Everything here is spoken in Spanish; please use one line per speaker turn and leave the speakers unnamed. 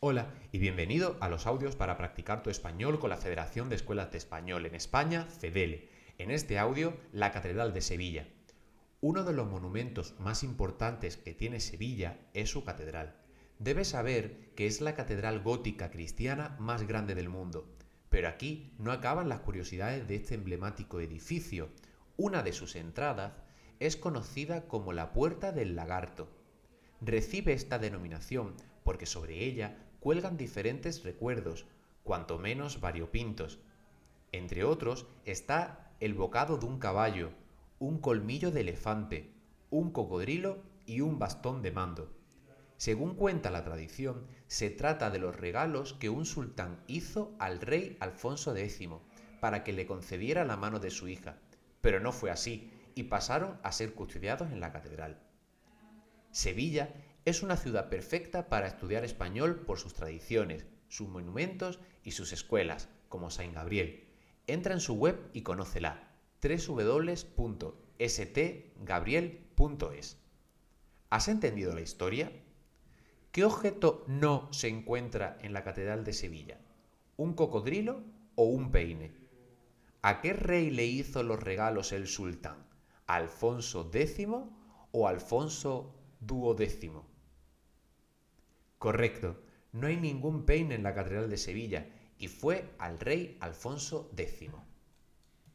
Hola y bienvenido a los audios para practicar tu español con la Federación de Escuelas de Español en España, FEDELE. En este audio, la Catedral de Sevilla. Uno de los monumentos más importantes que tiene Sevilla es su catedral. Debes saber que es la catedral gótica cristiana más grande del mundo. Pero aquí no acaban las curiosidades de este emblemático edificio. Una de sus entradas es conocida como la Puerta del Lagarto. Recibe esta denominación porque sobre ella cuelgan diferentes recuerdos, cuanto menos variopintos. Entre otros está el bocado de un caballo, un colmillo de elefante, un cocodrilo y un bastón de mando. Según cuenta la tradición, se trata de los regalos que un sultán hizo al rey Alfonso X para que le concediera la mano de su hija, pero no fue así y pasaron a ser custodiados en la catedral. Sevilla es una ciudad perfecta para estudiar español por sus tradiciones, sus monumentos y sus escuelas, como Saint Gabriel. Entra en su web y conócela www.stgabriel.es. ¿Has entendido la historia? ¿Qué objeto no se encuentra en la Catedral de Sevilla? ¿Un cocodrilo o un peine? ¿A qué rey le hizo los regalos el sultán? ¿Alfonso X o Alfonso XII? Correcto, no hay ningún peine en la Catedral de Sevilla y fue al rey Alfonso X.